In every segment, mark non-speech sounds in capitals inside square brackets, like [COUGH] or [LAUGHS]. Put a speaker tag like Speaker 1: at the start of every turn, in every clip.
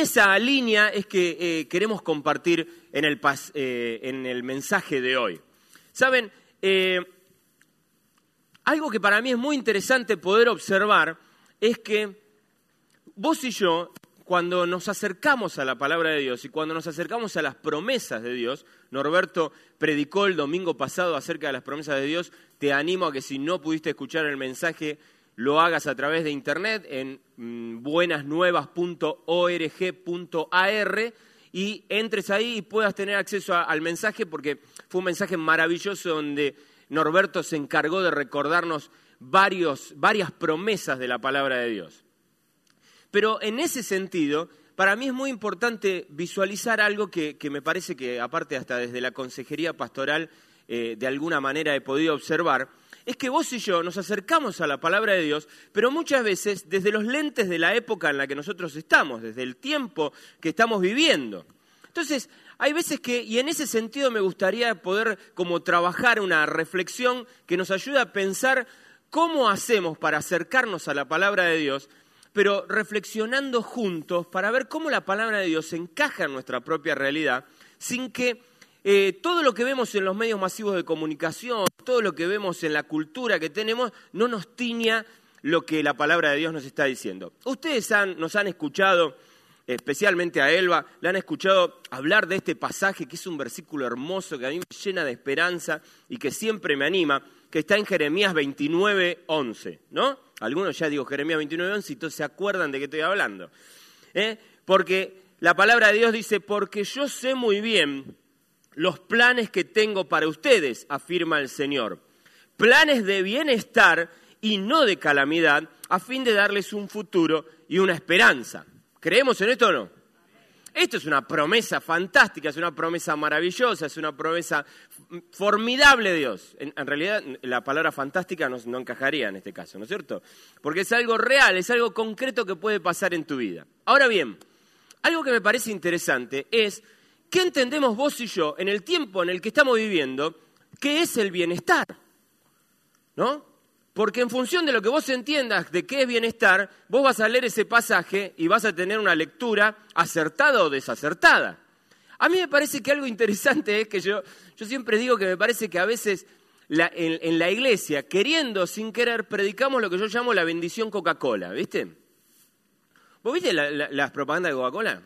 Speaker 1: Esa línea es que eh, queremos compartir en el, eh, en el, mensaje de hoy. Saben, eh, algo que para mí es muy interesante poder observar es que vos y yo, cuando nos acercamos a la palabra de Dios y cuando nos acercamos a las promesas de Dios, Norberto predicó el domingo pasado acerca de las promesas de Dios, te animo a que si no pudiste escuchar el mensaje, lo hagas a través de internet en mm, buenasnuevas.org.ar y entres ahí y puedas tener acceso al mensaje porque fue un mensaje maravilloso donde Norberto se encargó de recordarnos varios, varias promesas de la palabra de Dios. Pero en ese sentido, para mí es muy importante visualizar algo que, me parece que, aparte hasta desde la consejería pastoral, eh, de alguna manera he podido observar, es que vos y yo nos acercamos a la palabra de Dios, pero muchas veces desde los lentes de la época en la que nosotros estamos, desde el tiempo que estamos viviendo. Entonces, hay veces que, y en ese sentido me gustaría poder como trabajar una reflexión que nos ayude a pensar cómo hacemos para acercarnos a la palabra de Dios, pero reflexionando juntos para ver cómo la palabra de Dios encaja en nuestra propia realidad, sin que eh, todo lo que vemos en los medios masivos de comunicación, todo lo que vemos en la cultura que tenemos, no nos tiña lo que la palabra de Dios nos está diciendo. Ustedes nos han escuchado, especialmente a Elba, le han escuchado hablar de este pasaje, que es un versículo hermoso, que a mí me llena de esperanza y que siempre me anima, que está en Jeremías 29, 11, ¿no? Algunos ya digo Jeremías 29, 11 y todos se acuerdan de qué estoy hablando. ¿eh? Porque la palabra de Dios dice, porque yo sé muy bien los planes que tengo para ustedes, afirma el Señor. Planes de bienestar y no de calamidad, a fin de darles un futuro y una esperanza. ¿Creemos en esto o no? Esto es una promesa fantástica, es una promesa maravillosa, es una promesa formidable Dios. En, realidad la palabra fantástica no, encajaría en este caso, ¿no es cierto? Porque es algo real, es algo concreto que puede pasar en tu vida. Ahora bien, algo que me parece interesante es ¿qué entendemos vos y yo en el tiempo en el que estamos viviendo? ¿Qué es el bienestar? ¿No? Porque en función de lo que vos entiendas de qué es bienestar, vos vas a leer ese pasaje y vas a tener una lectura acertada o desacertada. A mí me parece que algo interesante es que yo, yo siempre digo que me parece que a veces en, la iglesia, queriendo sin querer, predicamos lo que yo llamo la bendición Coca-Cola, ¿viste? ¿Vos viste las propagandas de Coca-Cola?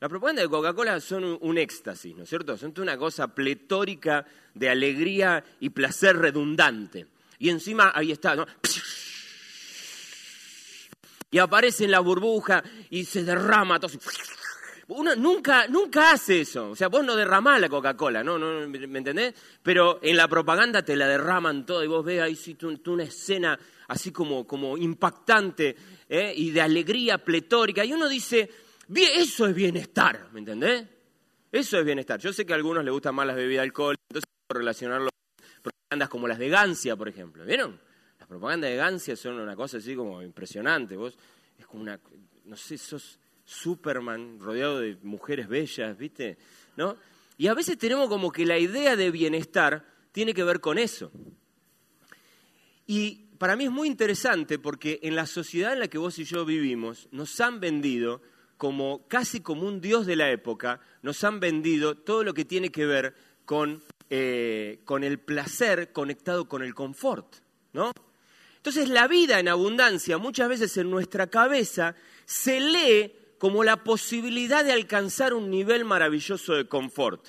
Speaker 1: Las propagandas de Coca-Cola son un, éxtasis, ¿no es cierto? Son una cosa pletórica de alegría y placer redundante. Y encima ahí está, ¿no? Y aparece en la burbuja y se derrama todo. Uno nunca, nunca hace eso. O sea, vos no derramás la Coca-Cola, ¿no? ¿Me entendés? Pero en la propaganda te la derraman todo y vos ves ahí sí, una escena así como, como impactante ¿eh? y de alegría pletórica. Y uno dice, eso es bienestar, ¿me entendés? Eso es bienestar. Yo sé que a algunos les gustan más las bebidas alcohol, entonces relacionarlo con propagandas como las de Gancia, por ejemplo. ¿Vieron? Las propagandas de Gancia son una cosa así como impresionante. Vos es como una, no sé, sos Superman rodeado de mujeres bellas, ¿viste? ¿No? Y a veces tenemos como que la idea de bienestar tiene que ver con eso. Y para mí es muy interesante porque en la sociedad en la que vos y yo vivimos nos han vendido como casi como un dios de la época, nos han vendido todo lo que tiene que ver con, eh, con el placer conectado con el confort, ¿no? Entonces la vida en abundancia muchas veces en nuestra cabeza se lee como la posibilidad de alcanzar un nivel maravilloso de confort.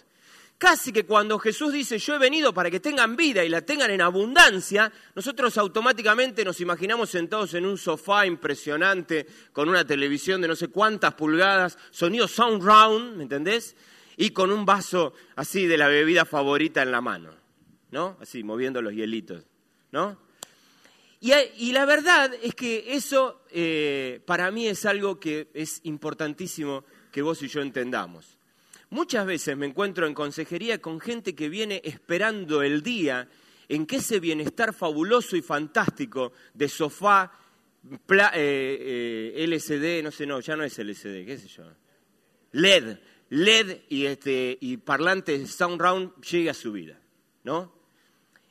Speaker 1: Casi que cuando Jesús dice yo he venido para que tengan vida y la tengan en abundancia, nosotros automáticamente nos imaginamos sentados en un sofá impresionante con una televisión de no sé cuántas pulgadas, sonido sound round, ¿me entendés? Y con un vaso así de la bebida favorita en la mano. ¿no? Así, moviendo los hielitos, ¿no? Y, la verdad es que eso eh, para mí es algo que es importantísimo que vos y yo entendamos. Muchas veces me encuentro en consejería con gente que viene esperando el día en que ese bienestar fabuloso y fantástico de sofá, eh, eh, LCD, no sé, no, ya no es LCD, qué sé yo, LED, LED y, este, y parlantes Sound Round llegue a su vida, ¿no?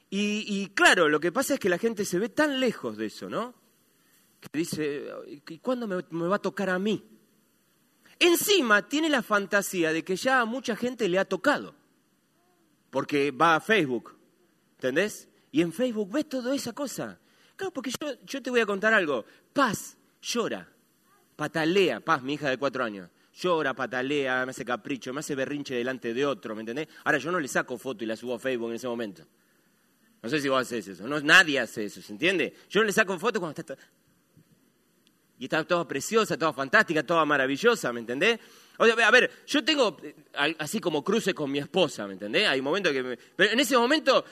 Speaker 1: Y, claro, lo que pasa es que la gente se ve tan lejos de eso, ¿no? Que dice, ¿y cuándo me, va a tocar a mí? Encima tiene la fantasía de que ya a mucha gente le ha tocado, porque va a Facebook, ¿entendés? Y en Facebook ves toda esa cosa. Claro, porque yo, yo te voy a contar algo. Paz llora, patalea, Paz, mi hija de cuatro años llora, patalea, me hace capricho, me hace berrinche delante de otro, ¿me entendés? Ahora yo no le saco foto y la subo a Facebook en ese momento. No sé si vos haces eso. No, nadie hace eso, ¿se entiende? Yo no le saco foto cuando está... Y está toda preciosa, toda fantástica, toda maravillosa, ¿me entendés? O sea, a ver, yo tengo eh, así como cruces con mi esposa, ¿me entendés? Hay momentos que... Pero en ese momento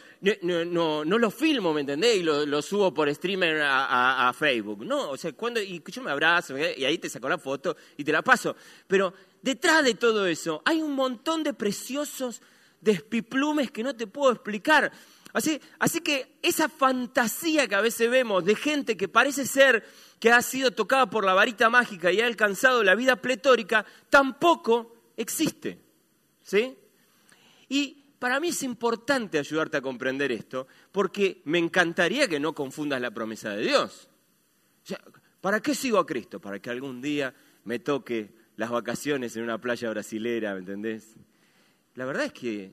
Speaker 1: no, no, lo filmo, ¿me entendés? Y lo, subo por streamer a, Facebook. No, o sea, cuando... Y yo me abrazo, y ahí te saco la foto y te la paso. Pero detrás de todo eso hay un montón de preciosos despiplumes que no te puedo explicar. Así, así que esa fantasía que a veces vemos de gente que parece ser que ha sido tocada por la varita mágica y ha alcanzado la vida pletórica, tampoco existe. ¿Sí? Y para mí es importante ayudarte a comprender esto, porque me encantaría que no confundas la promesa de Dios. ¿Para qué sigo a Cristo? Para que algún día me toque las vacaciones en una playa brasilera, ¿me entendés? La verdad es que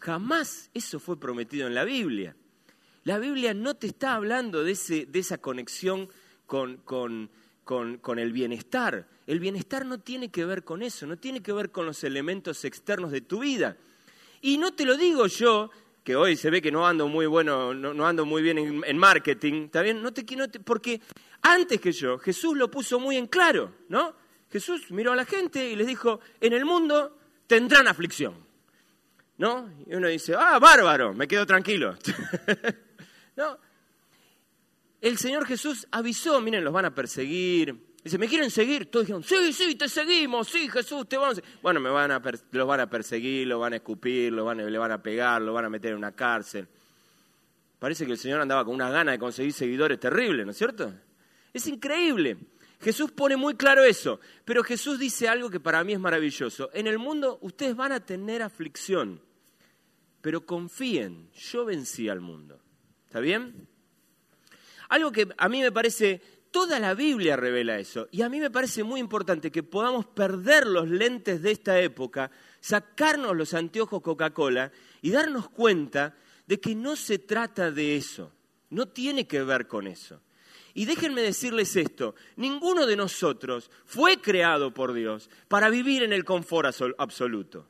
Speaker 1: Jamás eso fue prometido en la Biblia. La Biblia no te está hablando de, esa conexión con, el bienestar. El bienestar no tiene que ver con eso, no tiene que ver con los elementos externos de tu vida. Y no te lo digo yo, que hoy se ve que no ando muy bueno, no, ando muy bien en, marketing, ¿está bien? No te, no porque antes que yo, Jesús lo puso muy en claro, ¿no? Jesús miró a la gente y les dijo, en el mundo tendrán aflicción. ¿no? Y uno dice, ah, bárbaro, me quedo tranquilo. [LAUGHS] no. El Señor Jesús avisó, miren, los van a perseguir. Dice, ¿me quieren seguir? Todos dijeron, sí, sí, te seguimos, sí, Jesús, te vamos a Bueno, me van a los van a perseguir, los van a escupir, los van le van a pegar, los van a meter en una cárcel. Parece que el Señor andaba con una gana de conseguir seguidores terribles, ¿no es cierto? Es increíble. Jesús pone muy claro eso, pero Jesús dice algo que para mí es maravilloso. En el mundo ustedes van a tener aflicción, pero confíen, yo vencí al mundo. ¿Está bien? Algo que a mí me parece, toda la Biblia revela eso, y a mí me parece muy importante que podamos perder los lentes de esta época, sacarnos los anteojos Coca-Cola y darnos cuenta de que no se trata de eso, no tiene que ver con eso. Y déjenme decirles esto, ninguno de nosotros fue creado por Dios para vivir en el confort absoluto.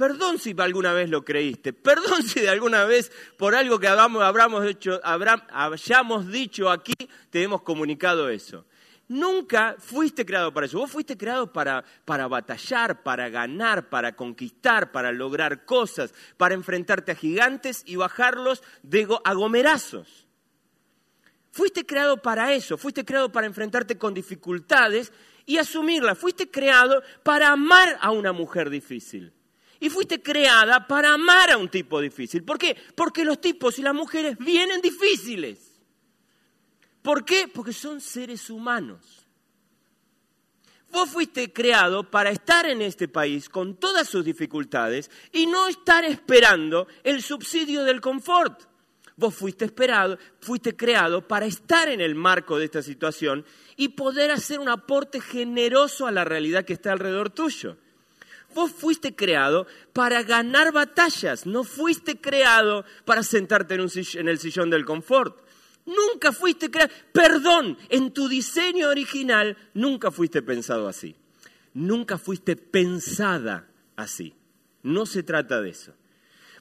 Speaker 1: Perdón si alguna vez lo creíste, perdón si de alguna vez por algo que hayamos, hecho, hayamos dicho aquí te hemos comunicado eso. Nunca fuiste creado para eso. Vos fuiste creado para, para, batallar, para ganar, para conquistar, para lograr cosas, para enfrentarte a gigantes y bajarlos de agomerazos. Fuiste creado para eso, fuiste creado para enfrentarte con dificultades y asumirlas. Fuiste creado para amar a una mujer difícil. Y fuiste creada para amar a un tipo difícil. ¿Por qué? Porque los tipos y las mujeres vienen difíciles. ¿Por qué? Porque son seres humanos. Vos fuiste creado para estar en este país con todas sus dificultades y no estar esperando el subsidio del confort. Vos fuiste esperado, fuiste creado para estar en el marco de esta situación y poder hacer un aporte generoso a la realidad que está alrededor tuyo. Vos fuiste creado para ganar batallas, no fuiste creado para sentarte en, el sillón del confort. Nunca fuiste creado, perdón, en tu diseño original nunca fuiste pensado así. Nunca fuiste pensada así. No se trata de eso.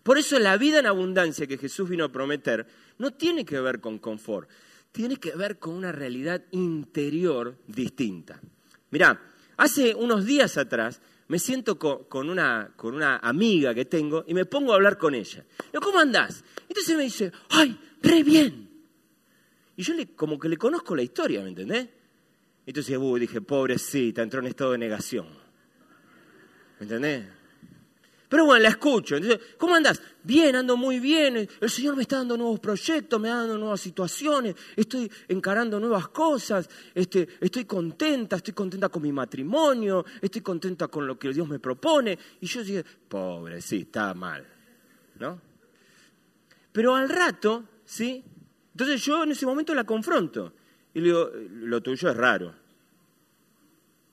Speaker 1: Por eso la vida en abundancia que Jesús vino a prometer no tiene que ver con confort, tiene que ver con una realidad interior distinta. Mirá, hace unos días atrás me siento con, una, con una amiga que tengo y me pongo a hablar con ella. Digo, ¿cómo andás? Entonces me dice, ¡ay, re bien! Y yo le, como que le conozco la historia, ¿me entendés? Entonces uh, dije, pobrecita, entró en estado de negación. ¿Me entendés? Pero bueno, la escucho. Entonces, ¿cómo andas? Bien, ando muy bien. El Señor me está dando nuevos proyectos, me está dando nuevas situaciones. Estoy encarando nuevas cosas. Este, estoy contenta, estoy contenta con mi matrimonio. Estoy contenta con lo que Dios me propone. Y yo dije, pobre, sí, está mal. ¿No? Pero al rato, ¿sí? Entonces yo en ese momento la confronto. Y le digo, lo tuyo es raro.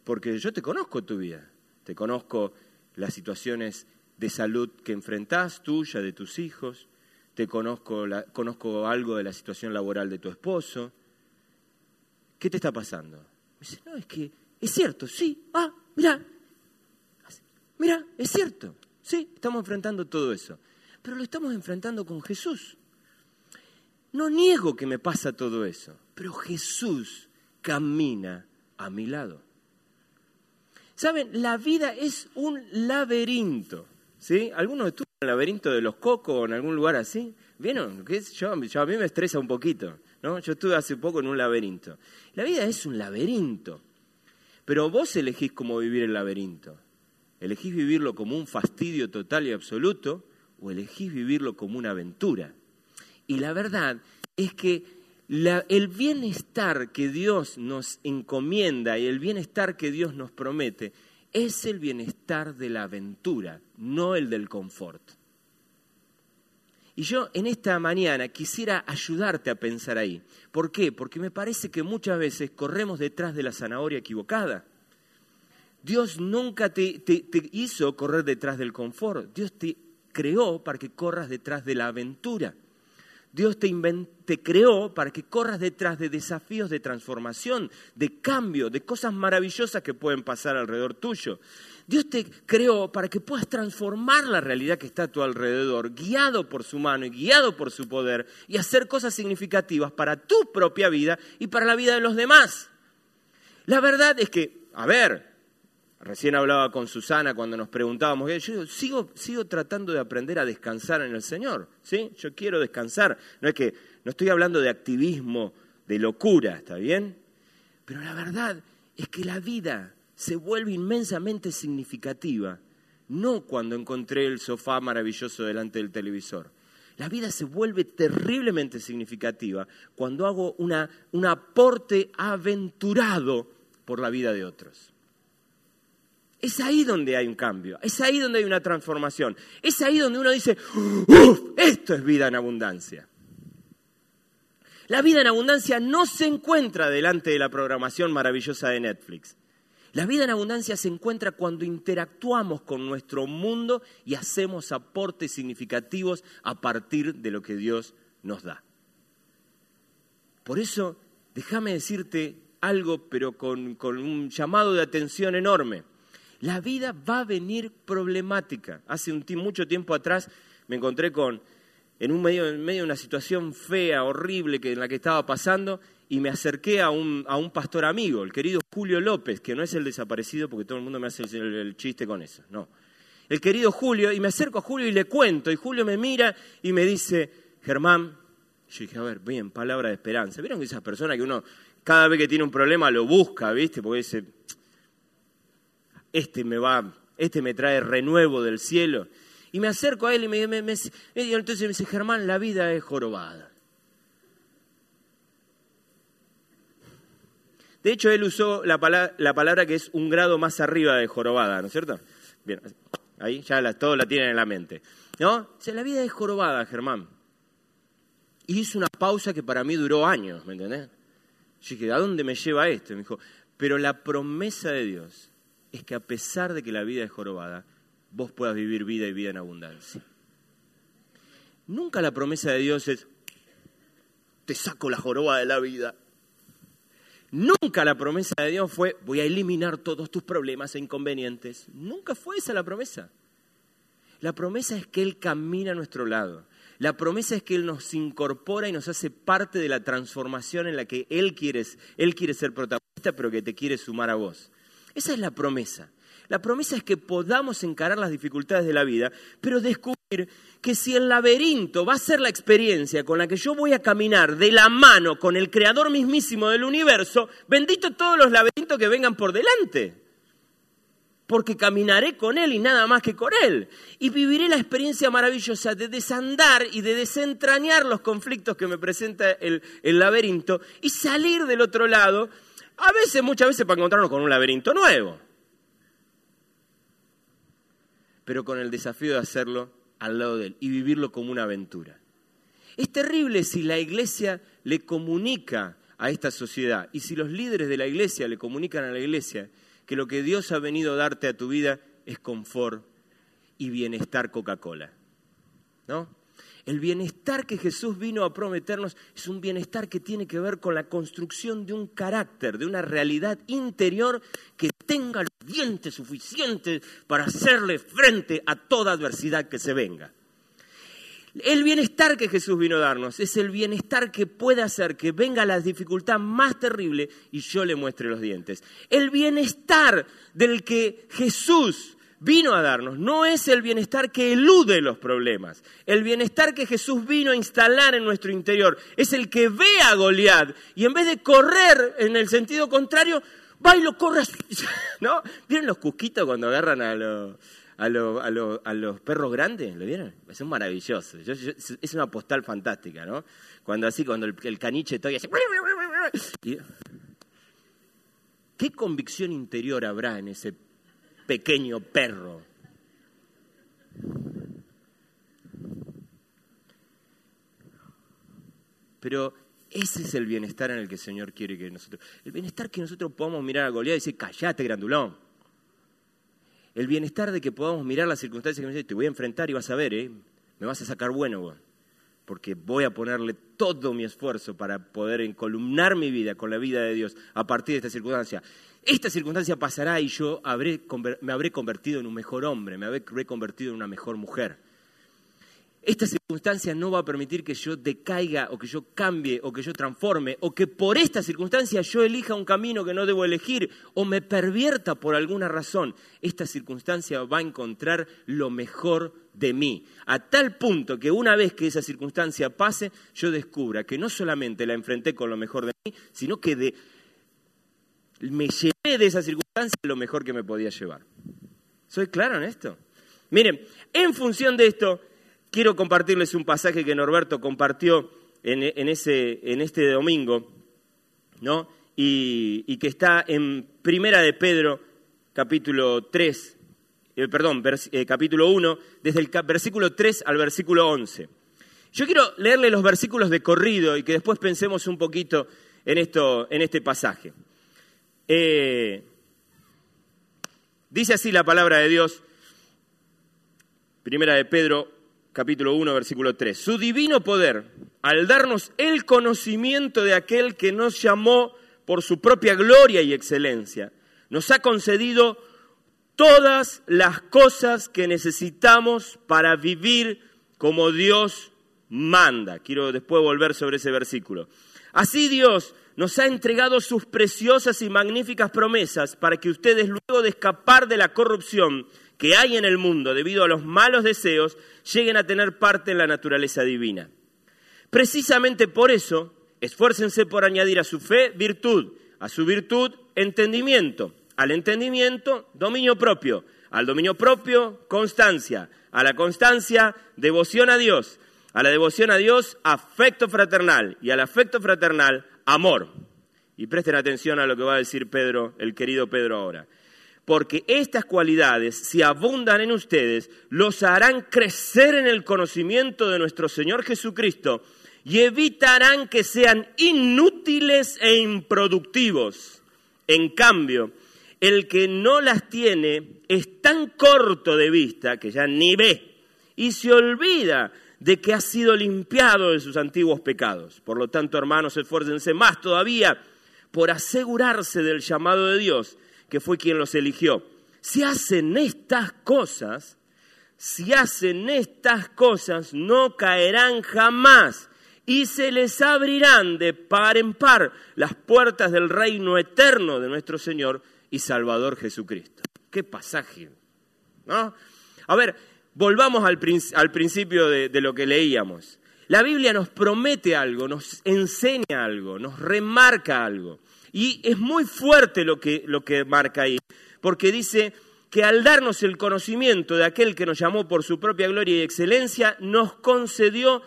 Speaker 1: Porque yo te conozco tu vida. Te conozco las situaciones de salud que enfrentás, tuya, de tus hijos, te conozco, conozco algo de la situación laboral de tu esposo. ¿Qué te está pasando? Me dice, no, es que es cierto, sí, ah, mira, mira, es cierto, sí, estamos enfrentando todo eso, pero lo estamos enfrentando con Jesús. No niego que me pasa todo eso, pero Jesús camina a mi lado. Saben, la vida es un laberinto. ¿Sí? ¿Alguno estuvo en el laberinto de los cocos o en algún lugar así? ¿Vieron? Yo, a mí me estresa un poquito. ¿no? Yo estuve hace poco en un laberinto. La vida es un laberinto. Pero vos elegís cómo vivir el laberinto. ¿Elegís vivirlo como un fastidio total y absoluto o elegís vivirlo como una aventura? Y la verdad es que el bienestar que Dios nos encomienda y el bienestar que Dios nos promete es el bienestar de la aventura, no el del confort. Y yo en esta mañana quisiera ayudarte a pensar ahí. ¿Por qué? Porque me parece que muchas veces corremos detrás de la zanahoria equivocada. Dios nunca te, hizo correr detrás del confort. Dios te creó para que corras detrás de la aventura. Dios te, creó para que corras detrás de desafíos de transformación, de cambio, de cosas maravillosas que pueden pasar alrededor tuyo. Dios te creó para que puedas transformar la realidad que está a tu alrededor, guiado por su mano y guiado por su poder, y hacer cosas significativas para tu propia vida y para la vida de los demás. La verdad es que, a ver, Recién hablaba con Susana cuando nos preguntábamos, yo sigo, sigo tratando de aprender a descansar en el Señor, ¿sí? Yo quiero descansar, no es que, no estoy hablando de activismo, de locura, ¿está bien? Pero la verdad es que la vida se vuelve inmensamente significativa, no cuando encontré el sofá maravilloso delante del televisor. La vida se vuelve terriblemente significativa cuando hago una, un aporte aventurado por la vida de otros. Es ahí donde hay un cambio, es ahí donde hay una transformación, es ahí donde uno dice, esto es vida en abundancia. La vida en abundancia no se encuentra delante de la programación maravillosa de Netflix. La vida en abundancia se encuentra cuando interactuamos con nuestro mundo y hacemos aportes significativos a partir de lo que Dios nos da. Por eso, déjame decirte algo, pero con, con un llamado de atención enorme la vida va a venir problemática. Hace un mucho tiempo atrás me encontré con, en, un medio, en medio de una situación fea, horrible que, en la que estaba pasando, y me acerqué a un, a un, pastor amigo, el querido Julio López, que no es el desaparecido porque todo el mundo me hace el, chiste con eso, no. El querido Julio, y me acerco a Julio y le cuento, y Julio me mira y me dice, Germán, yo dije, a ver, bien, palabra de esperanza. ¿Vieron que esas personas que uno cada vez que tiene un problema lo busca, viste? Porque dice, este me va, este me trae renuevo del cielo. Y me acerco a él y me, me, entonces me dice, Germán, la vida es jorobada. De hecho, él usó la palabra, la palabra, que es un grado más arriba de jorobada, ¿no es cierto? Bien, ahí ya todos la tienen en la mente. ¿No? La vida es jorobada, Germán. Y hizo una pausa que para mí duró años, ¿me entendés? Yo dije, ¿a dónde me lleva esto? me dijo, pero la promesa de Dios es que a pesar de que la vida es jorobada, vos puedas vivir vida y vida en abundancia. Nunca la promesa de Dios es, te saco la joroba de la vida. Nunca la promesa de Dios fue, voy a eliminar todos tus problemas e inconvenientes. Nunca fue esa la promesa. La promesa es que Él camina a nuestro lado. La promesa es que Él nos incorpora y nos hace parte de la transformación en la que Él quiere, Él quiere ser protagonista, pero que te quiere sumar a vos. Esa es la promesa. La promesa es que podamos encarar las dificultades de la vida, pero descubrir que si el laberinto va a ser la experiencia con la que yo voy a caminar de la mano con el creador mismísimo del universo, bendito todos los laberintos que vengan por delante porque caminaré con Él y nada más que con Él. Y viviré la experiencia maravillosa de desandar y de desentrañar los conflictos que me presenta el, laberinto y salir del otro lado, a veces, muchas veces para encontrarnos con un laberinto nuevo, pero con el desafío de hacerlo al lado de Él y vivirlo como una aventura. Es terrible si la iglesia le comunica a esta sociedad y si los líderes de la iglesia le comunican a la iglesia que lo que Dios ha venido a darte a tu vida es confort y bienestar Coca-Cola. ¿No? El bienestar que Jesús vino a prometernos es un bienestar que tiene que ver con la construcción de un carácter, de una realidad interior que tenga los dientes suficientes para hacerle frente a toda adversidad que se venga. El bienestar que Jesús vino a darnos es el bienestar que puede hacer que venga la dificultad más terrible y yo le muestre los dientes. El bienestar del que Jesús vino a darnos no es el bienestar que elude los problemas. El bienestar que Jesús vino a instalar en nuestro interior es el que ve a Goliat y en vez de correr en el sentido contrario, va y lo corre. [LAUGHS] ¿No? ¿Vieron los cusquitos cuando agarran a los a, los perros grandes, ¿lo vieron? Es maravilloso. es una postal fantástica, ¿no? Cuando así, cuando el, caniche todavía hace... ¿Qué convicción interior habrá en ese pequeño perro? Pero ese es el bienestar en el que el Señor quiere que nosotros... El bienestar que nosotros podamos mirar a Goliat y decir, callate, grandulón el bienestar de que podamos mirar las circunstancias que me dicen, te voy a enfrentar y vas a ver, ¿eh? me vas a sacar bueno, porque voy a ponerle todo mi esfuerzo para poder encolumnar mi vida con la vida de Dios a partir de esta circunstancia. Esta circunstancia pasará y yo me habré convertido en un mejor hombre, me habré convertido en una mejor mujer. Esta circunstancia no va a permitir que yo decaiga o que yo cambie o que yo transforme o que por esta circunstancia yo elija un camino que no debo elegir o me pervierta por alguna razón. Esta circunstancia va a encontrar lo mejor de mí, a tal punto que una vez que esa circunstancia pase, yo descubra que no solamente la enfrenté con lo mejor de mí, sino que me llevé de esa circunstancia lo mejor que me podía llevar. ¿Soy claro en esto? Miren, en función de esto, quiero compartirles un pasaje que Norberto compartió en, este domingo, ¿no? Y, que está en Primera de Pedro, capítulo 3, eh, perdón, eh, capítulo 1, desde el versículo 3 al versículo 11. Yo quiero leerle los versículos de corrido y que después pensemos un poquito en, esto, en este pasaje. Eh, dice así la palabra de Dios, Primera de Pedro capítulo 1, versículo 3. Su divino poder, al darnos el conocimiento de aquel que nos llamó por su propia gloria y excelencia, nos ha concedido todas las cosas que necesitamos para vivir como Dios manda. Quiero después volver sobre ese versículo. Así Dios nos ha entregado sus preciosas y magníficas promesas para que ustedes, luego de escapar de la corrupción, que hay en el mundo debido a los malos deseos lleguen a tener parte en la naturaleza divina. Precisamente por eso, esfuércense por añadir a su fe virtud, a su virtud entendimiento, al entendimiento dominio propio, al dominio propio constancia, a la constancia devoción a Dios, a la devoción a Dios afecto fraternal y al afecto fraternal amor. Y presten atención a lo que va a decir Pedro, el querido Pedro ahora porque estas cualidades, si abundan en ustedes, los harán crecer en el conocimiento de nuestro Señor Jesucristo y evitarán que sean inútiles e improductivos. En cambio, el que no las tiene es tan corto de vista que ya ni ve y se olvida de que ha sido limpiado de sus antiguos pecados. Por lo tanto, hermanos, esfuércense más todavía por asegurarse del llamado de Dios que fue quien los eligió. Si hacen estas cosas, si hacen estas cosas, no caerán jamás y se les abrirán de par en par las puertas del reino eterno de nuestro Señor y Salvador Jesucristo. qué pasaje. ¿no? A ver, volvamos al, principio de, lo que leíamos. La Biblia nos promete algo, nos enseña algo, nos remarca algo. Y es muy fuerte lo que, lo que marca ahí, porque dice que al darnos el conocimiento de aquel que nos llamó por su propia gloria y excelencia, nos concedió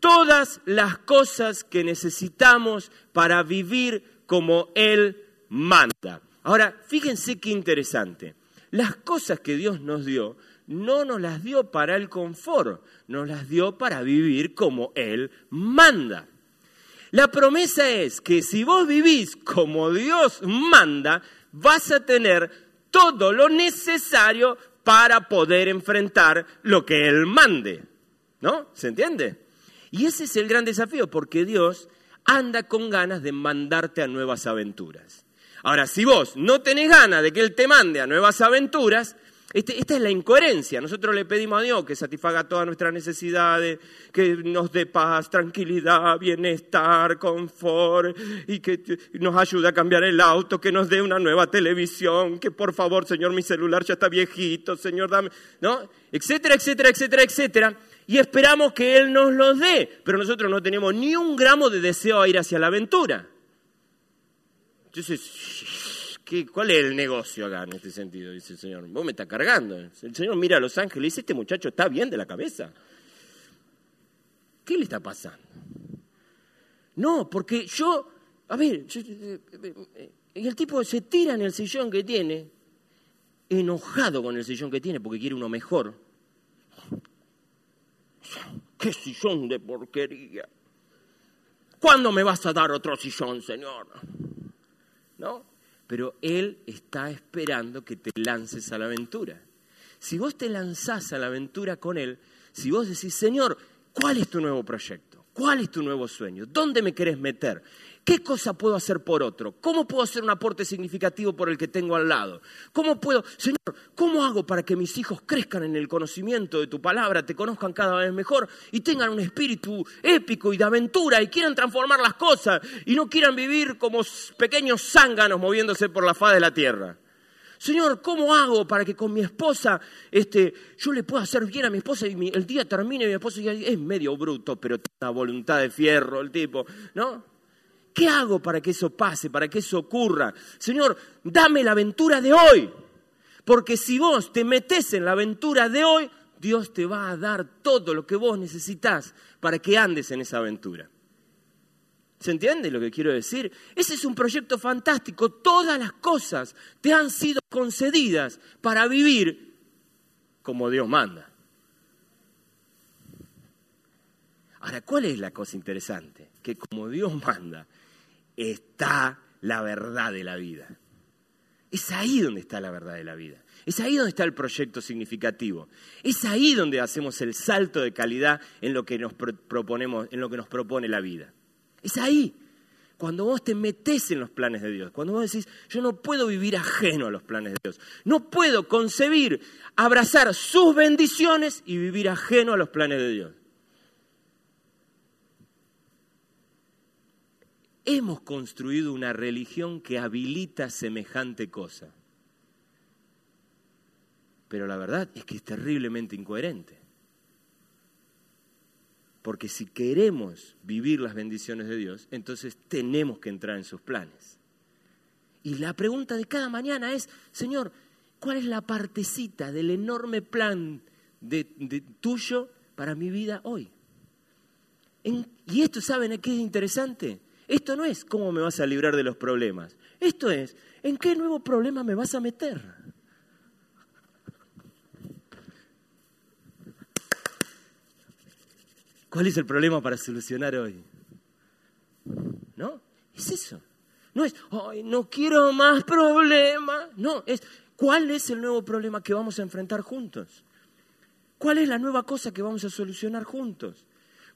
Speaker 1: todas las cosas que necesitamos para vivir como Él manda. Ahora, fíjense qué interesante. Las cosas que Dios nos dio no nos las dio para el confort, nos las dio para vivir como Él manda. La promesa es que si vos vivís como Dios manda, vas a tener todo lo necesario para poder enfrentar lo que Él mande. ¿No? ¿Se entiende? Y ese es el gran desafío, porque Dios anda con ganas de mandarte a nuevas aventuras. Ahora, si vos no tenés ganas de que Él te mande a nuevas aventuras, este, esta es la incoherencia. Nosotros le pedimos a Dios que satisfaga todas nuestras necesidades, que nos dé paz, tranquilidad, bienestar, confort, y que nos ayude a cambiar el auto, que nos dé una nueva televisión, que por favor, Señor, mi celular ya está viejito, Señor, dame, ¿no? Etcétera, etcétera, etcétera, etcétera y esperamos que Él nos los dé, pero nosotros no tenemos ni un gramo de deseo a ir hacia la aventura. Entonces, ¿cuál es el negocio acá en este sentido? Dice el Señor. Vos me estás cargando. El Señor mira a los ángeles y dice, este muchacho está bien de la cabeza. ¿Qué le está pasando? No, porque yo, a ver, eh, eh, eh, el tipo se tira en el sillón que tiene, enojado con el sillón que tiene porque quiere uno mejor ¡Qué sillón de porquería! ¿Cuándo me vas a dar otro sillón, Señor? ¿No? Pero Él está esperando que te lances a la aventura. Si vos te lanzás a la aventura con Él, si vos decís, Señor, ¿cuál es tu nuevo proyecto? ¿Cuál es tu nuevo sueño? ¿Dónde me querés meter? ¿Qué cosa puedo hacer por otro? ¿Cómo puedo hacer un aporte significativo por el que tengo al lado? ¿Cómo puedo, Señor, cómo hago para que mis hijos crezcan en el conocimiento de tu palabra, te conozcan cada vez mejor y tengan un espíritu épico y de aventura y quieran transformar las cosas y no quieran vivir como pequeños zánganos moviéndose por la faz de la tierra? Señor, ¿cómo hago para que con mi esposa este, yo le pueda hacer bien a mi esposa y el día termine y mi esposa es medio bruto, pero tiene una voluntad de fierro el tipo, ¿no? ¿Qué hago para que eso pase, para que eso ocurra? Señor, dame la aventura de hoy. Porque si vos te metes en la aventura de hoy, Dios te va a dar todo lo que vos necesitas para que andes en esa aventura. ¿Se entiende lo que quiero decir? Ese es un proyecto fantástico. Todas las cosas te han sido concedidas para vivir como Dios manda. Ahora, ¿cuál es la cosa interesante? Que como Dios manda, está la verdad de la vida. Es ahí donde está la verdad de la vida. Es ahí donde está el proyecto significativo. Es ahí donde hacemos el salto de calidad en lo que nos proponemos, en lo que nos propone la vida. Es ahí. Cuando vos te metés en los planes de Dios, cuando vos decís, yo no puedo vivir ajeno a los planes de Dios, no puedo concebir, abrazar sus bendiciones y vivir ajeno a los planes de Dios. Hemos construido una religión que habilita semejante cosa. Pero la verdad es que es terriblemente incoherente. Porque si queremos vivir las bendiciones de Dios, entonces tenemos que entrar en sus planes. Y la pregunta de cada mañana es, Señor, ¿cuál es la partecita del enorme plan de, tuyo para mi vida hoy? y esto, ¿saben qué es interesante? Esto no es cómo me vas a librar de los problemas. Esto es, ¿en qué nuevo problema me vas a meter? ¿Cuál es el problema para solucionar hoy? ¿No? Es eso. No es, ay, no quiero más problemas. No, es, ¿cuál es el nuevo problema que vamos a enfrentar juntos? ¿Cuál es la nueva cosa que vamos a solucionar juntos?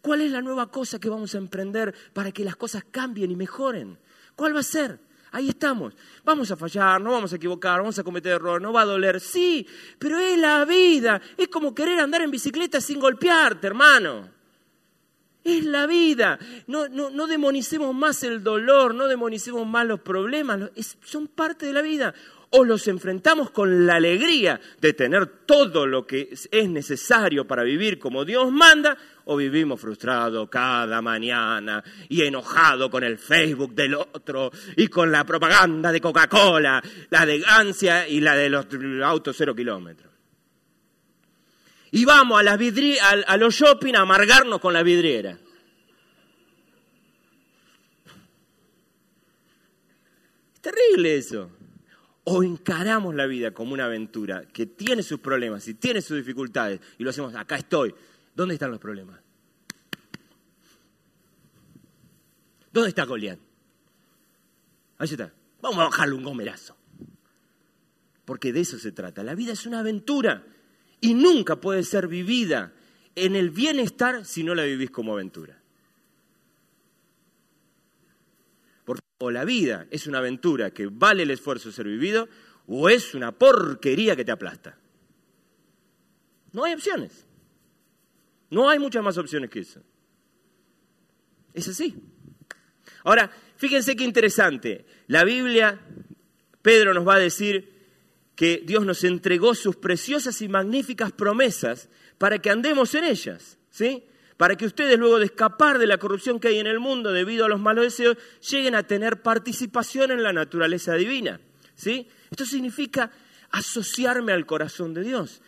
Speaker 1: ¿Cuál es la nueva cosa que vamos a emprender para que las cosas cambien y mejoren? ¿Cuál va a ser? Ahí estamos. Vamos a fallar, no vamos a equivocar, vamos a cometer errores, no va a doler. Sí, pero es la vida. Es como querer andar en bicicleta sin golpearte, hermano. Es la vida. No, no, no demonicemos más el dolor, no demonicemos más los problemas. son parte de la vida. O los enfrentamos con la alegría de tener todo lo que es necesario para vivir como Dios manda, o vivimos frustrados cada mañana y enojados con el Facebook del otro y con la propaganda de Coca-Cola, la elegancia y la de los autos cero kilómetros. Y vamos a, a los shopping a amargarnos con la vidriera. Es terrible eso o encaramos la vida como una aventura que tiene sus problemas y tiene sus dificultades y lo hacemos, acá estoy. ¿Dónde están los problemas? ¿Dónde está Goliat? Ahí está. Vamos a bajarle un gomerazo. Porque de eso se trata. La vida es una aventura y nunca puede ser vivida en el bienestar si no la vivís como aventura. O la vida es una aventura que vale el esfuerzo ser vivido, o es una porquería que te aplasta. No hay opciones. No hay muchas más opciones que eso. Es así. Ahora, fíjense qué interesante. La Biblia, Pedro nos va a decir que Dios nos entregó sus preciosas y magníficas promesas para que andemos en ellas. ¿Sí? Para que ustedes luego de escapar de la corrupción que hay en el mundo debido a los malos deseos, lleguen a tener participación en la naturaleza divina. ¿sí? Esto significa asociarme al corazón de Dios,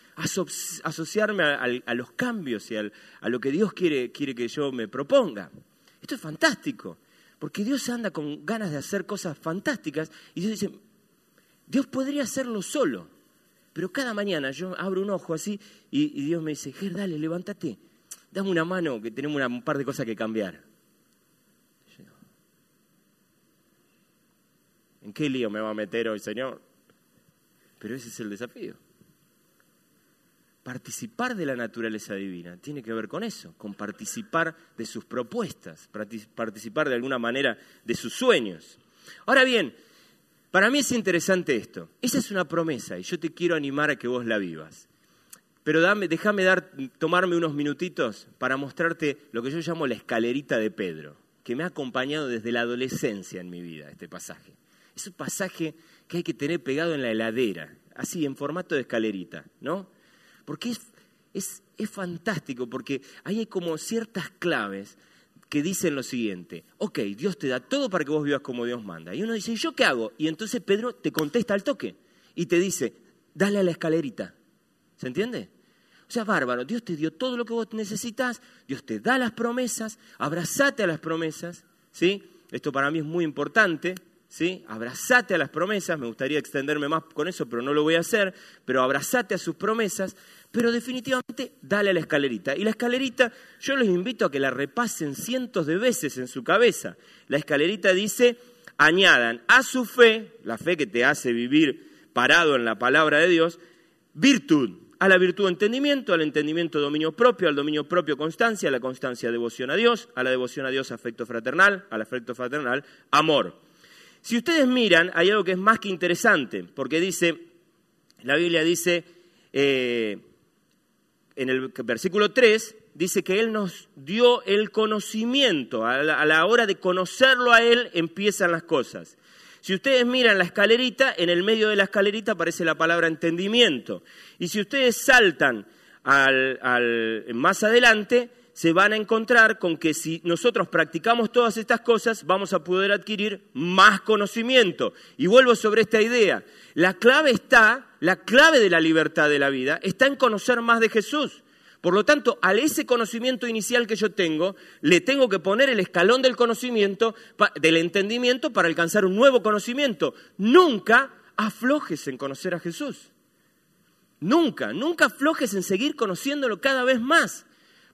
Speaker 1: asociarme a, los cambios y a lo que Dios quiere, quiere que yo me proponga. Esto es fantástico, porque Dios anda con ganas de hacer cosas fantásticas y Dios dice, Dios podría hacerlo solo, pero cada mañana yo abro un ojo así y, y Dios me dice, Ger, dale, levántate dame una mano que tenemos un par de cosas que cambiar. ¿En qué lío me va a meter hoy, Señor? Pero ese es el desafío. Participar de la naturaleza divina tiene que ver con eso, con participar de sus propuestas, participar de alguna manera de sus sueños. Ahora bien, para mí es interesante esto. Esa es una promesa y yo te quiero animar a que vos la vivas. Pero déjame dar, tomarme unos minutitos para mostrarte lo que yo llamo la escalerita de Pedro, que me ha acompañado desde la adolescencia en mi vida, este pasaje. Es un pasaje que hay que tener pegado en la heladera, así, en formato de escalerita, ¿no? Porque es, es, es fantástico, porque ahí hay como ciertas claves que dicen lo siguiente, ok, Dios te da todo para que vos vivas como Dios manda. Y uno dice, ¿y yo qué hago? Y entonces Pedro te contesta al toque y te dice, dale a la escalerita. ¿Se entiende? O sea, bárbaro, Dios te dio todo lo que vos necesitas, Dios te da las promesas, abrazate a las promesas, ¿sí? Esto para mí es muy importante, ¿sí? Abrazate a las promesas, me gustaría extenderme más con eso, pero no lo voy a hacer, pero abrazate a sus promesas, pero definitivamente dale a la escalerita. Y la escalerita, yo les invito a que la repasen cientos de veces en su cabeza. La escalerita dice, añadan a su fe, la fe que te hace vivir parado en la palabra de Dios, virtud a la virtud entendimiento, al entendimiento dominio propio, al dominio propio constancia, a la constancia devoción a Dios, a la devoción a Dios afecto fraternal, al afecto fraternal amor. Si ustedes miran, hay algo que es más que interesante, porque dice, la Biblia dice, eh, en el versículo 3, dice que Él nos dio el conocimiento, a la hora de conocerlo a Él empiezan las cosas. Si ustedes miran la escalerita, en el medio de la escalerita aparece la palabra entendimiento. Y si ustedes saltan más adelante, se van a encontrar con que si nosotros practicamos todas estas cosas, vamos a poder adquirir más conocimiento. Y vuelvo sobre esta idea. La clave está, la clave de la libertad de la vida, está en conocer más de Jesús. Por lo tanto, a ese conocimiento inicial que yo tengo, le tengo que poner el escalón del conocimiento, del entendimiento, para alcanzar un nuevo conocimiento. Nunca aflojes en conocer a Jesús. Nunca, nunca aflojes en seguir conociéndolo cada vez más.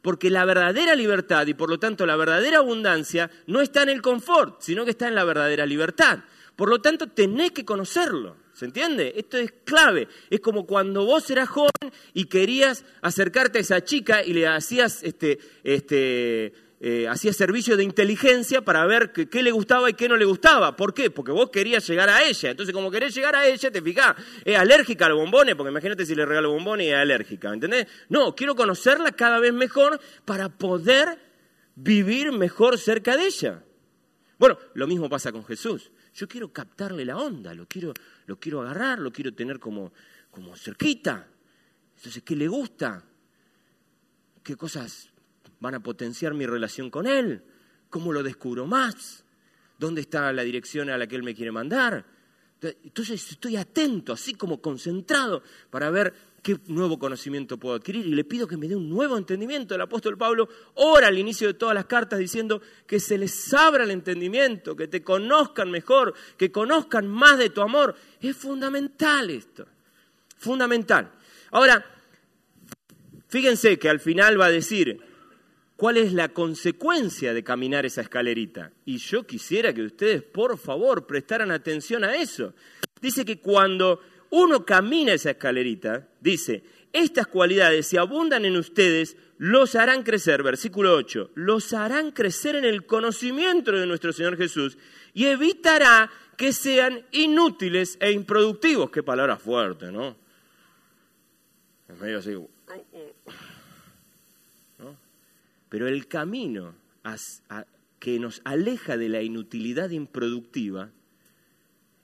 Speaker 1: Porque la verdadera libertad y por lo tanto la verdadera abundancia no está en el confort, sino que está en la verdadera libertad. Por lo tanto, tenés que conocerlo. ¿Se entiende? Esto es clave. Es como cuando vos eras joven y querías acercarte a esa chica y le hacías este, este, eh, servicio de inteligencia para ver qué, le gustaba y qué no le gustaba. ¿Por qué? Porque vos querías llegar a ella. Entonces, como querés llegar a ella, te fijás, es alérgica a los bombones, porque imagínate si le regalo bombones y es alérgica, ¿entendés? No, quiero conocerla cada vez mejor para poder vivir mejor cerca de ella. Bueno, lo mismo pasa con Jesús. Yo quiero captarle la onda, lo quiero, lo quiero agarrar, lo quiero tener como, como cerquita. Entonces, ¿qué le gusta? ¿Qué cosas van a potenciar mi relación con él? ¿Cómo lo descubro más? ¿Dónde está la dirección a la que él me quiere mandar? Entonces estoy atento, así como concentrado, para ver qué nuevo conocimiento puedo adquirir. Y le pido que me dé un nuevo entendimiento. El apóstol Pablo ora al inicio de todas las cartas diciendo que se les abra el entendimiento, que te conozcan mejor, que conozcan más de tu amor. Es fundamental esto, fundamental. Ahora, fíjense que al final va a decir, cuál es la consecuencia de caminar esa escalerita. Y yo quisiera que ustedes, por favor, prestaran atención a eso. Dice que cuando uno camina esa escalerita, dice, estas cualidades, si abundan en ustedes, los harán crecer, versículo 8, los harán crecer en el conocimiento de nuestro Señor Jesús y evitará que sean inútiles e improductivos. Qué palabra fuerte, ¿no? Es medio así, pero el camino que nos aleja de la inutilidad improductiva,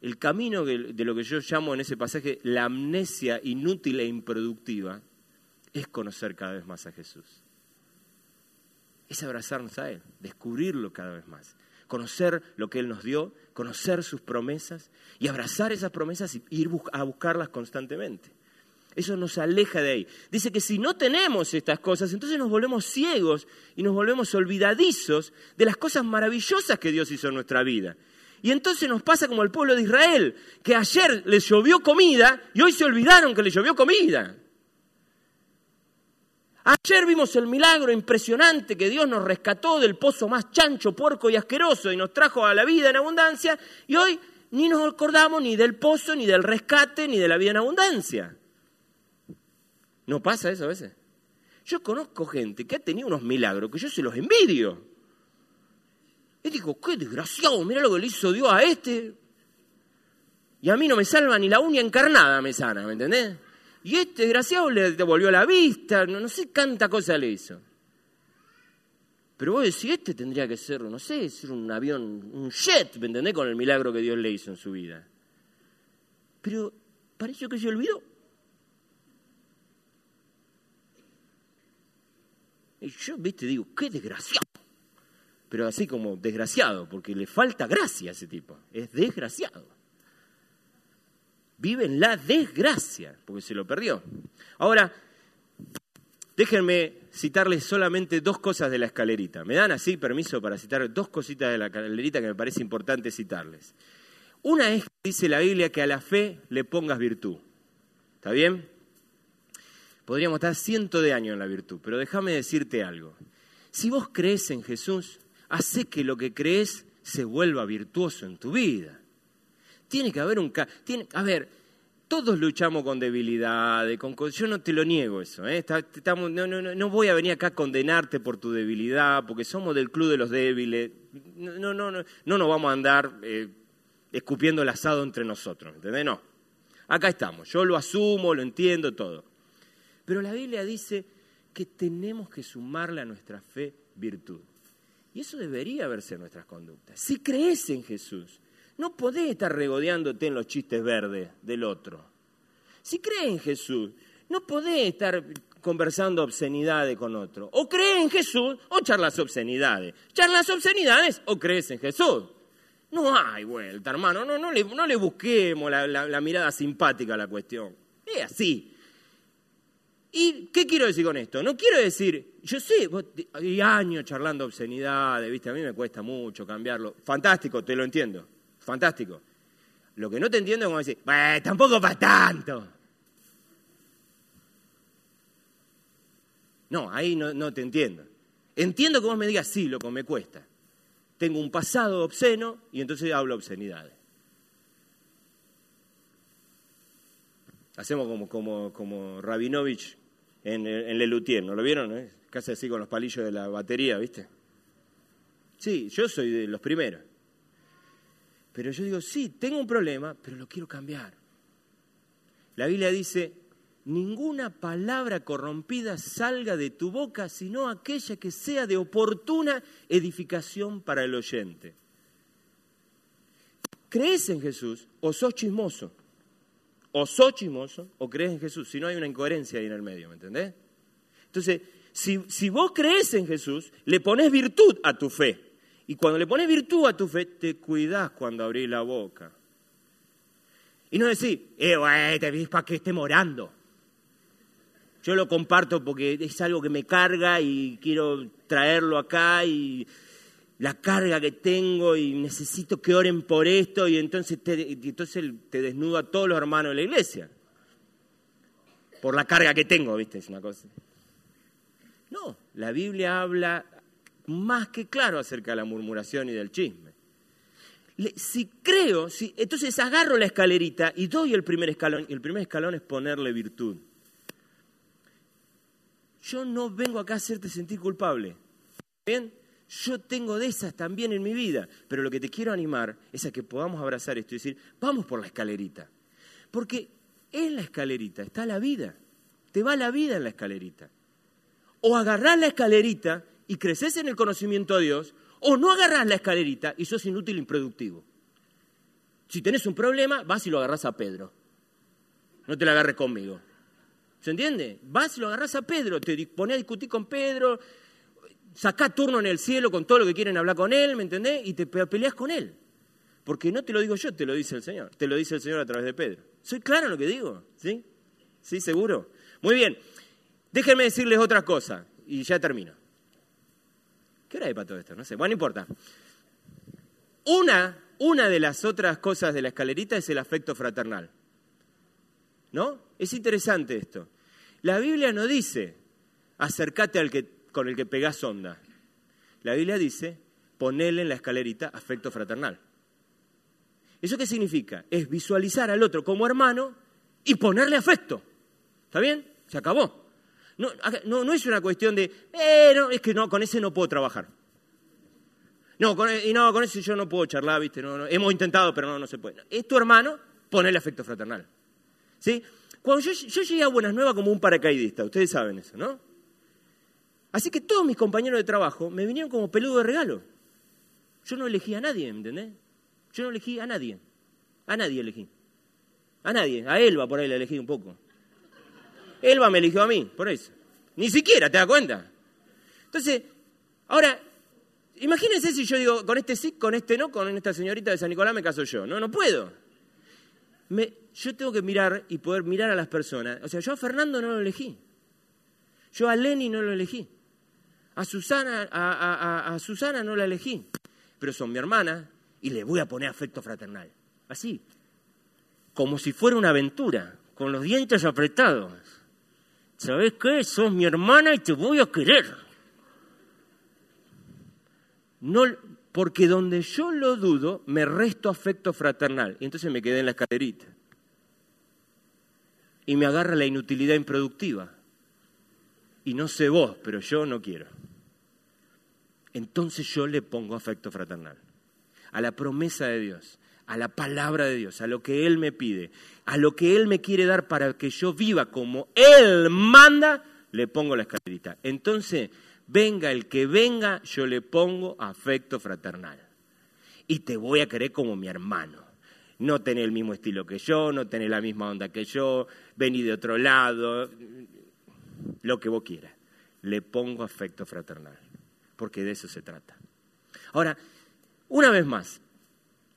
Speaker 1: el camino de lo que yo llamo en ese pasaje la amnesia inútil e improductiva, es conocer cada vez más a Jesús. Es abrazarnos a Él, descubrirlo cada vez más, conocer lo que Él nos dio, conocer sus promesas y abrazar esas promesas y ir a buscarlas constantemente. Eso nos aleja de ahí. Dice que si no tenemos estas cosas, entonces nos volvemos ciegos y nos volvemos olvidadizos de las cosas maravillosas que Dios hizo en nuestra vida. Y entonces nos pasa como al pueblo de Israel, que ayer les llovió comida y hoy se olvidaron que les llovió comida. Ayer vimos el milagro impresionante que Dios nos rescató del pozo más chancho, puerco y asqueroso y nos trajo a la vida en abundancia y hoy ni nos acordamos ni del pozo, ni del rescate, ni de la vida en abundancia. ¿No pasa eso a veces? Yo conozco gente que ha tenido unos milagros que yo se los envidio. Y digo, qué desgraciado, mira lo que le hizo Dios a este. Y a mí no me salva ni la uña encarnada me sana, ¿me entendés? Y este desgraciado le devolvió la vista, no, sé cuánta cosa le hizo. Pero vos decís, este tendría que ser, no sé, ser un avión, un jet, ¿me entendés? Con el milagro que Dios le hizo en su vida. Pero parece que se olvidó. Y yo, viste, digo, qué desgraciado. Pero así como desgraciado, porque le falta gracia a ese tipo. Es desgraciado. Vive en la desgracia, porque se lo perdió. Ahora, déjenme citarles solamente dos cosas de la escalerita. ¿Me dan así permiso para citar dos cositas de la escalerita que me parece importante citarles? Una es, dice la Biblia, que a la fe le pongas virtud. ¿Está bien? Podríamos estar cientos de años en la virtud, pero déjame decirte algo. Si vos crees en Jesús, hace que lo que crees se vuelva virtuoso en tu vida. Tiene que haber un... Tiene, a ver, todos luchamos con debilidades, con, yo no te lo niego eso. ¿eh? No, no, no, voy a venir acá a condenarte por tu debilidad, porque somos del club de los débiles. No, no, no, no nos vamos a andar eh, escupiendo el asado entre nosotros, ¿entendés? No. Acá estamos, yo lo asumo, lo entiendo todo. Pero la Biblia dice que tenemos que sumarle a nuestra fe virtud. Y eso debería verse en nuestras conductas. Si crees en Jesús, no podés estar regodeándote en los chistes verdes del otro. Si crees en Jesús, no podés estar conversando obscenidades con otro. O crees en Jesús o charlas obscenidades. Charlas obscenidades o crees en Jesús. No hay vuelta, hermano. No, no, le, no le busquemos la, la mirada simpática a la cuestión. Es así. ¿Y qué quiero decir con esto? No quiero decir, yo sé, hay años charlando obscenidades, ¿viste? A mí me cuesta mucho cambiarlo. Fantástico, te lo entiendo. Fantástico. Lo que no te entiendo es como decir, tampoco para tanto. No, ahí no, te entiendo. Entiendo que vos me digas, sí, loco, me cuesta. Tengo un pasado obsceno y entonces hablo obscenidades. Hacemos como, como, como Rabinovich en, en Lelutier, ¿no lo vieron? Eh? Casi así con los palillos de la batería, ¿viste? Sí, yo soy de los primeros. Pero yo digo, sí, tengo un problema, pero lo quiero cambiar. La Biblia dice, ninguna palabra corrompida salga de tu boca, sino aquella que sea de oportuna edificación para el oyente. crees en Jesús o sos chismoso. O sos chismoso o crees en Jesús. Si no hay una incoherencia ahí en el medio, ¿me entendés? Entonces, si, si vos crees en Jesús, le pones virtud a tu fe. Y cuando le pones virtud a tu fe, te cuidás cuando abrís la boca. Y no decís, eh, te ves para que esté morando. Yo lo comparto porque es algo que me carga y quiero traerlo acá y la carga que tengo y necesito que oren por esto y entonces te, entonces te desnudo a todos los hermanos de la iglesia. Por la carga que tengo, ¿viste? Es una cosa. No, la Biblia habla más que claro acerca de la murmuración y del chisme. Si creo, si, entonces agarro la escalerita y doy el primer escalón. Y el primer escalón es ponerle virtud yo no vengo acá a hacerte sentir culpable. ¿Bien? Yo tengo de esas también en mi vida, pero lo que te quiero animar es a que podamos abrazar esto y decir, vamos por la escalerita. Porque en la escalerita está la vida. Te va la vida en la escalerita. O agarrás la escalerita y creces en el conocimiento de Dios, o no agarrás la escalerita y sos inútil e improductivo. Si tenés un problema, vas y lo agarrás a Pedro. No te la agarres conmigo. ¿Se entiende? Vas y lo agarras a Pedro, te pones a discutir con Pedro, sacá turno en el cielo con todo lo que quieren hablar con él, ¿me entendés? Y te peleas con él. Porque no te lo digo yo, te lo dice el Señor. Te lo dice el Señor a través de Pedro. ¿Soy claro en lo que digo? ¿Sí? ¿Sí, seguro? Muy bien. Déjenme decirles otra cosa y ya termino. ¿Qué hora hay para todo esto? No sé. Bueno, no importa. Una, una de las otras cosas de la escalerita es el afecto fraternal. ¿No? Es interesante esto. La Biblia no dice, acércate al que, con el que pegás onda. La Biblia dice, ponele en la escalerita afecto fraternal. ¿Eso qué significa? Es visualizar al otro como hermano y ponerle afecto. ¿Está bien? Se acabó. No, no, es una cuestión de, eh, no, es que no, con ese no puedo trabajar. No, con, y no, con ese yo no puedo charlar, ¿viste? No, hemos intentado, pero no, no se puede. Es tu hermano, ponele afecto fraternal. ¿Sí? Cuando yo, llegué a Buenas Nuevas como un paracaidista, ustedes saben eso, ¿no? Así que todos mis compañeros de trabajo me vinieron como peludo de regalo. Yo no elegí a nadie, ¿entendés? Yo no elegí a nadie. A nadie elegí. A nadie. A Elba por ahí la elegí un poco. Elba me eligió a mí, por eso. Ni siquiera, ¿te das cuenta? Entonces, ahora, imagínense si yo digo, con este sí, con este no, con esta señorita de San Nicolás me caso yo. No, no puedo yo tengo que mirar y poder mirar a las personas. O sea, yo a Fernando no lo elegí. Yo a Lenny no lo elegí. A Susana, a, Susana no la elegí. Pero son mi hermana y le voy a poner afecto fraternal. Así. Como si fuera una aventura, con los dientes apretados. ¿Sabes qué? Sos mi hermana y te voy a querer. No, porque donde yo lo dudo, me resto afecto fraternal. Y entonces me quedé en la escalerita. Y me agarra la inutilidad improductiva. Y no sé vos, pero yo no quiero. Entonces yo le pongo afecto fraternal. A la promesa de Dios, a la palabra de Dios, a lo que Él me pide, a lo que Él me quiere dar para que yo viva como Él manda, le pongo la escalerita. Entonces venga el que venga, yo le pongo afecto fraternal. Y te voy a querer como mi hermano. No tener el mismo estilo que yo, no tener la misma onda que yo, venir de otro lado, lo que vos quieras. Le pongo afecto fraternal, porque de eso se trata. Ahora, una vez más,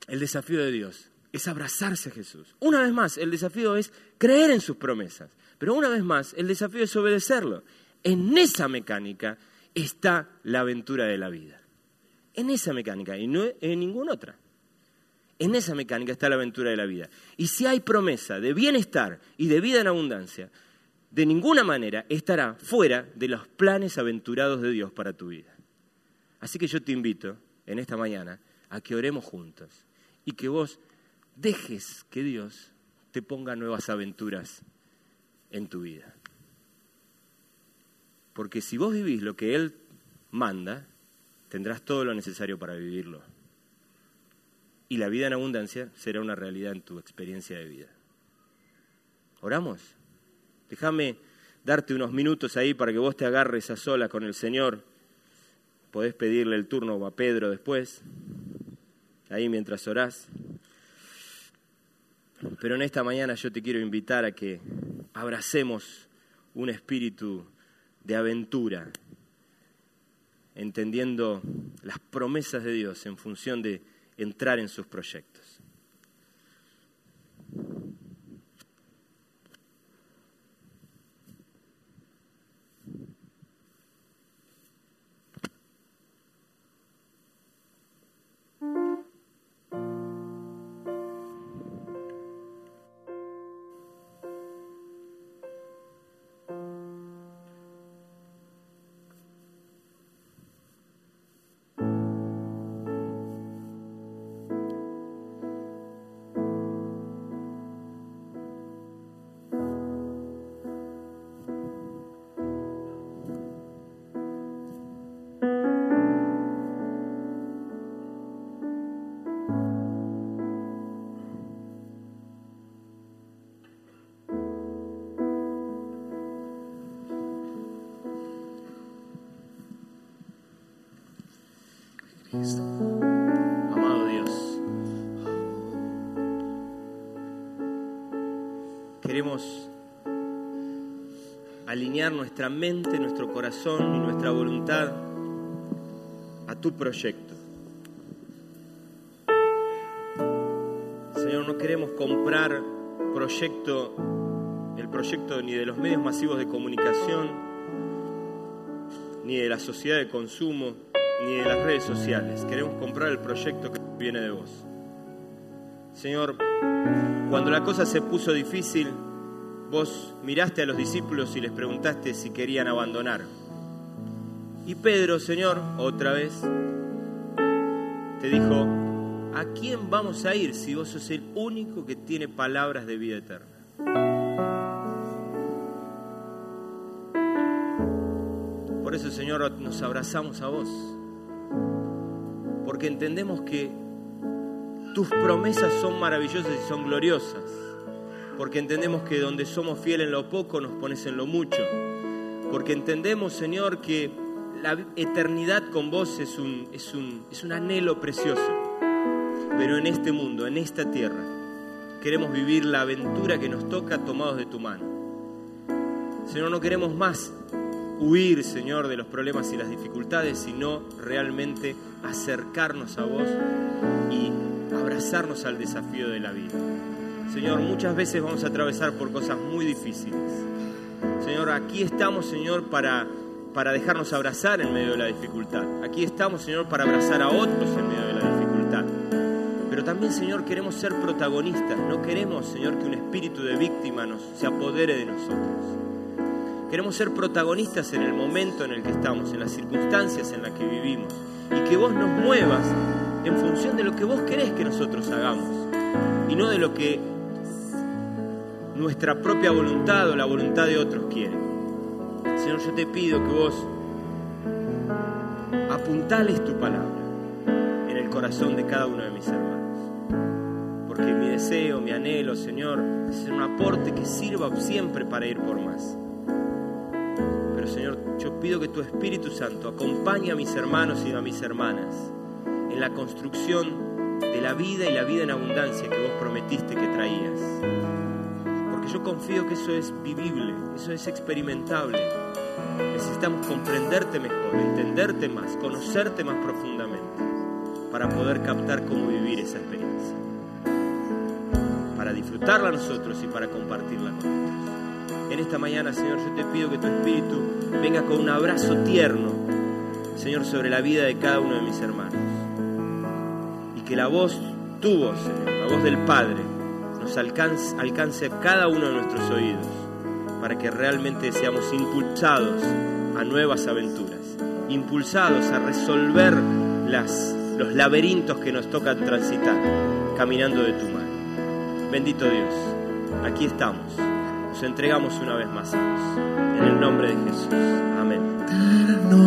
Speaker 1: el desafío de Dios es abrazarse a Jesús. Una vez más, el desafío es creer en sus promesas. Pero una vez más, el desafío es obedecerlo. En esa mecánica está la aventura de la vida. En esa mecánica y no en ninguna otra. En esa mecánica está la aventura de la vida. Y si hay promesa de bienestar y de vida en abundancia, de ninguna manera estará fuera de los planes aventurados de Dios para tu vida. Así que yo te invito en esta mañana a que oremos juntos y que vos dejes que Dios te ponga nuevas aventuras en tu vida. Porque si vos vivís lo que Él manda, tendrás todo lo necesario para vivirlo. Y la vida en abundancia será una realidad en tu experiencia de vida. ¿Oramos? Déjame darte unos minutos ahí para que vos te agarres a sola con el Señor. Podés pedirle el turno a Pedro después, ahí mientras orás. Pero en esta mañana yo te quiero invitar a que abracemos un espíritu de aventura, entendiendo las promesas de Dios en función de entrar en sus proyectos. Amado Dios, queremos alinear nuestra mente, nuestro corazón y nuestra voluntad a tu proyecto. Señor, no queremos comprar proyecto, el proyecto ni de los medios masivos de comunicación, ni de la sociedad de consumo, ni de las redes sociales. Queremos comprar el proyecto que viene de vos. Señor, cuando la cosa se puso difícil, vos miraste a los discípulos y les preguntaste si querían abandonar. Y Pedro, Señor, otra vez, te dijo, ¿a quién vamos a ir si vos sos el único que tiene palabras de vida eterna? Por eso, Señor, nos abrazamos a vos porque entendemos que tus promesas son maravillosas y son gloriosas, porque entendemos que donde somos fieles en lo poco nos pones en lo mucho, porque entendemos, Señor, que la eternidad con vos es un, es un, es un anhelo precioso, pero en este mundo, en esta tierra, queremos vivir la aventura que nos toca tomados de tu mano. Señor, no queremos más huir, Señor, de los problemas y las dificultades, sino realmente acercarnos a vos y abrazarnos al desafío de la vida. Señor, muchas veces vamos a atravesar por cosas muy difíciles. Señor, aquí estamos, Señor, para, para dejarnos abrazar en medio de la dificultad. Aquí estamos, Señor, para abrazar a otros en medio de la dificultad. Pero también, Señor, queremos ser protagonistas. No queremos, Señor, que un espíritu de víctima nos, se apodere de nosotros. Queremos ser protagonistas en el momento en el que estamos, en las circunstancias en las que vivimos. Y que vos nos muevas en función de lo que vos querés que nosotros hagamos. Y no de lo que nuestra propia voluntad o la voluntad de otros quiere. Señor, yo te pido que vos apuntales tu palabra en el corazón de cada uno de mis hermanos. Porque mi deseo, mi anhelo, Señor, es un aporte que sirva siempre para ir por más. Señor, yo pido que tu Espíritu Santo acompañe a mis hermanos y a mis hermanas en la construcción de la vida y la vida en abundancia que vos prometiste que traías. Porque yo confío que eso es vivible, eso es experimentable. Necesitamos comprenderte mejor, entenderte más, conocerte más profundamente para poder captar cómo vivir esa experiencia. Para disfrutarla nosotros y para compartirla con otros. En esta mañana, Señor, yo te pido que tu Espíritu venga con un abrazo tierno, Señor, sobre la vida de cada uno de mis hermanos. Y que la voz, tu voz, Señor, la voz del Padre, nos alcance, alcance a cada uno de nuestros oídos, para que realmente seamos impulsados a nuevas aventuras, impulsados a resolver las, los laberintos que nos tocan transitar, caminando de tu mano. Bendito Dios, aquí estamos entregamos una vez más a En el nombre de Jesús. Amén.